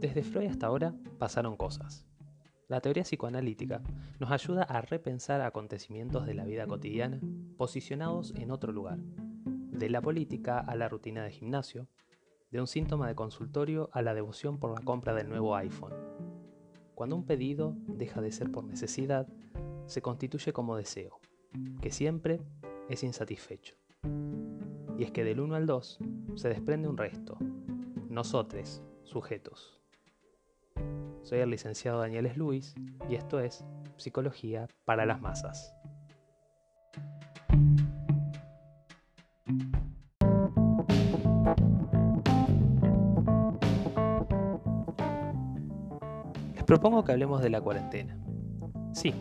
Desde Freud hasta ahora pasaron cosas. La teoría psicoanalítica nos ayuda a repensar acontecimientos de la vida cotidiana posicionados en otro lugar, de la política a la rutina de gimnasio, de un síntoma de consultorio a la devoción por la compra del nuevo iPhone. Cuando un pedido deja de ser por necesidad, se constituye como deseo, que siempre es insatisfecho. Y es que del 1 al 2 se desprende un resto, nosotros, sujetos. Soy el licenciado Daniel Luis y esto es Psicología para las Masas. Les propongo que hablemos de la cuarentena. Sí,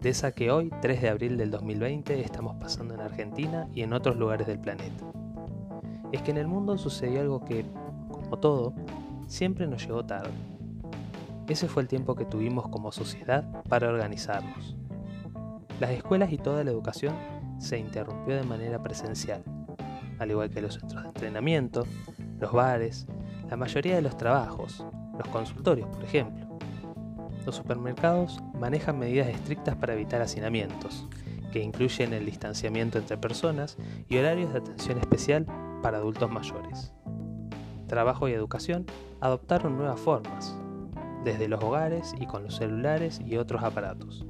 de esa que hoy, 3 de abril del 2020, estamos pasando en Argentina y en otros lugares del planeta. Es que en el mundo sucedió algo que, como todo, siempre nos llegó tarde. Ese fue el tiempo que tuvimos como sociedad para organizarnos. Las escuelas y toda la educación se interrumpió de manera presencial, al igual que los centros de entrenamiento, los bares, la mayoría de los trabajos, los consultorios, por ejemplo. Los supermercados manejan medidas estrictas para evitar hacinamientos, que incluyen el distanciamiento entre personas y horarios de atención especial para adultos mayores. Trabajo y educación adoptaron nuevas formas, desde los hogares y con los celulares y otros aparatos.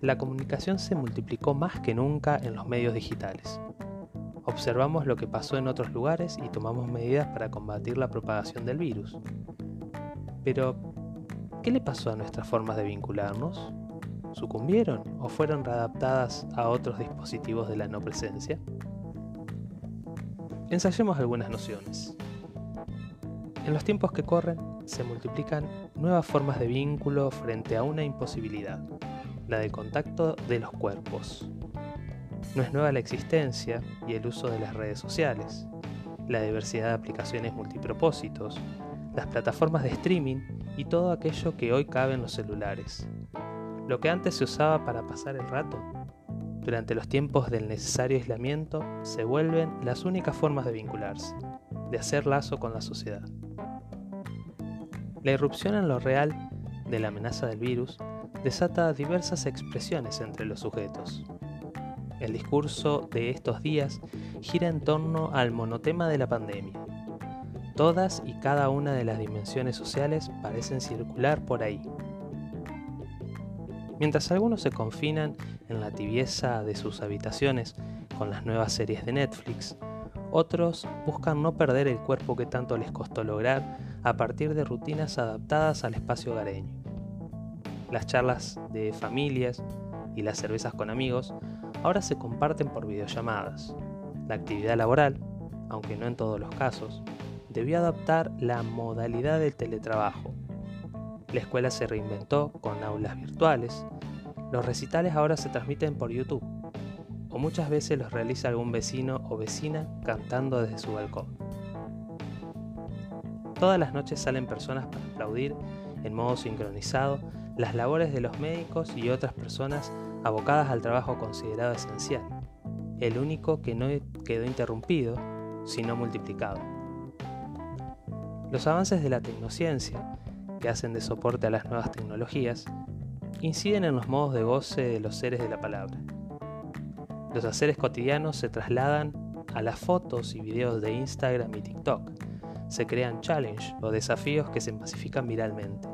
La comunicación se multiplicó más que nunca en los medios digitales. Observamos lo que pasó en otros lugares y tomamos medidas para combatir la propagación del virus. Pero, ¿qué le pasó a nuestras formas de vincularnos? ¿Sucumbieron o fueron readaptadas a otros dispositivos de la no presencia? Ensayemos algunas nociones. En los tiempos que corren se multiplican nuevas formas de vínculo frente a una imposibilidad, la del contacto de los cuerpos. No es nueva la existencia y el uso de las redes sociales, la diversidad de aplicaciones multipropósitos, las plataformas de streaming y todo aquello que hoy cabe en los celulares. Lo que antes se usaba para pasar el rato, durante los tiempos del necesario aislamiento, se vuelven las únicas formas de vincularse, de hacer lazo con la sociedad. La irrupción en lo real de la amenaza del virus desata diversas expresiones entre los sujetos. El discurso de estos días gira en torno al monotema de la pandemia. Todas y cada una de las dimensiones sociales parecen circular por ahí. Mientras algunos se confinan en la tibieza de sus habitaciones con las nuevas series de Netflix, otros buscan no perder el cuerpo que tanto les costó lograr a partir de rutinas adaptadas al espacio hogareño. Las charlas de familias y las cervezas con amigos ahora se comparten por videollamadas. La actividad laboral, aunque no en todos los casos, debió adaptar la modalidad del teletrabajo. La escuela se reinventó con aulas virtuales. Los recitales ahora se transmiten por YouTube o muchas veces los realiza algún vecino o vecina cantando desde su balcón. Todas las noches salen personas para aplaudir en modo sincronizado las labores de los médicos y otras personas abocadas al trabajo considerado esencial, el único que no quedó interrumpido, sino multiplicado. Los avances de la tecnociencia, que hacen de soporte a las nuevas tecnologías, inciden en los modos de goce de los seres de la palabra. Los haceres cotidianos se trasladan a las fotos y videos de Instagram y TikTok. Se crean challenges o desafíos que se masifican viralmente.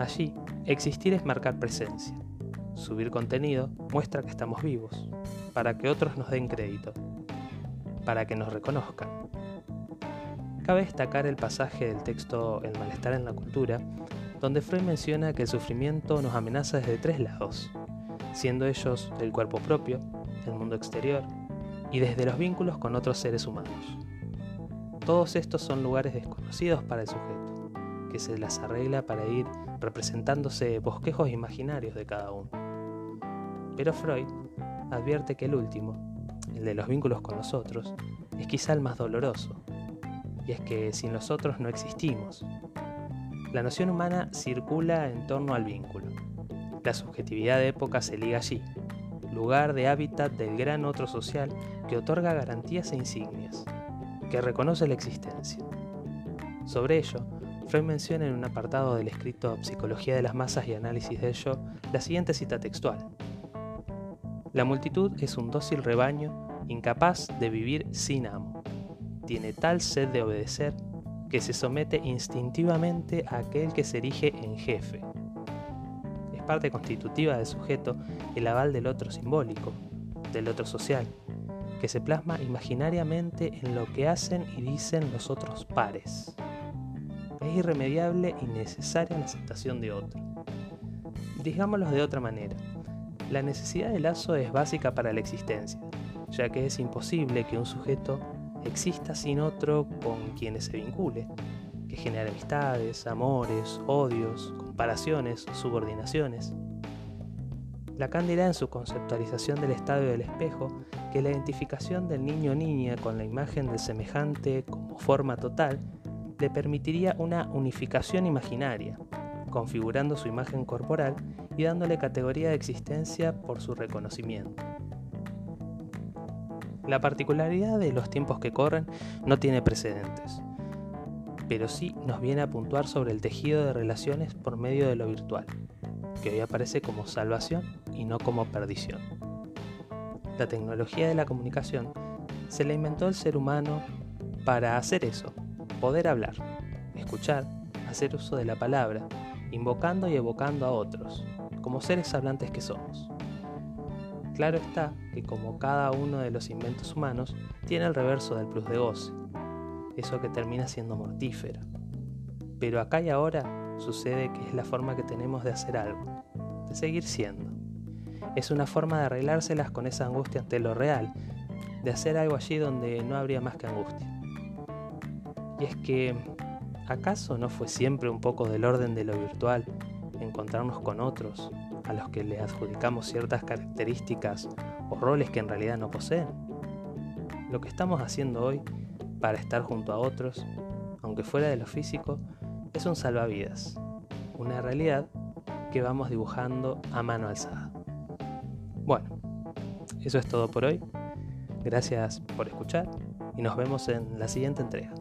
Allí, existir es marcar presencia. Subir contenido muestra que estamos vivos, para que otros nos den crédito, para que nos reconozcan. Cabe destacar el pasaje del texto El malestar en la cultura, donde Freud menciona que el sufrimiento nos amenaza desde tres lados, siendo ellos el cuerpo propio, el mundo exterior y desde los vínculos con otros seres humanos. Todos estos son lugares desconocidos para el sujeto, que se las arregla para ir representándose bosquejos imaginarios de cada uno. Pero Freud advierte que el último, el de los vínculos con los otros, es quizá el más doloroso, y es que sin los otros no existimos. La noción humana circula en torno al vínculo, la subjetividad de época se liga allí, lugar de hábitat del gran otro social que otorga garantías e insignias, que reconoce la existencia. Sobre ello, Freud menciona en un apartado del escrito Psicología de las Masas y Análisis de ello la siguiente cita textual. La multitud es un dócil rebaño incapaz de vivir sin amo. Tiene tal sed de obedecer que se somete instintivamente a aquel que se erige en jefe. Es parte constitutiva del sujeto el aval del otro simbólico, del otro social, que se plasma imaginariamente en lo que hacen y dicen los otros pares. Es irremediable y necesaria la aceptación de otro. Digámoslo de otra manera, la necesidad de lazo es básica para la existencia, ya que es imposible que un sujeto exista sin otro con quienes se vincule, que genere amistades, amores, odios, comparaciones, subordinaciones. Lacan dirá en su conceptualización del estadio del espejo que la identificación del niño o niña con la imagen del semejante como forma total le permitiría una unificación imaginaria, configurando su imagen corporal y dándole categoría de existencia por su reconocimiento. La particularidad de los tiempos que corren no tiene precedentes, pero sí nos viene a puntuar sobre el tejido de relaciones por medio de lo virtual, que hoy aparece como salvación y no como perdición. La tecnología de la comunicación se la inventó el ser humano para hacer eso, poder hablar, escuchar, hacer uso de la palabra, invocando y evocando a otros, como seres hablantes que somos. Claro está que como cada uno de los inventos humanos, tiene el reverso del plus de goce, eso que termina siendo mortífero. Pero acá y ahora sucede que es la forma que tenemos de hacer algo, de seguir siendo. Es una forma de arreglárselas con esa angustia ante lo real, de hacer algo allí donde no habría más que angustia. Y es que, ¿acaso no fue siempre un poco del orden de lo virtual encontrarnos con otros, a los que le adjudicamos ciertas características o roles que en realidad no poseen. Lo que estamos haciendo hoy para estar junto a otros, aunque fuera de lo físico, es un salvavidas, una realidad que vamos dibujando a mano alzada. Bueno, eso es todo por hoy. Gracias por escuchar y nos vemos en la siguiente entrega.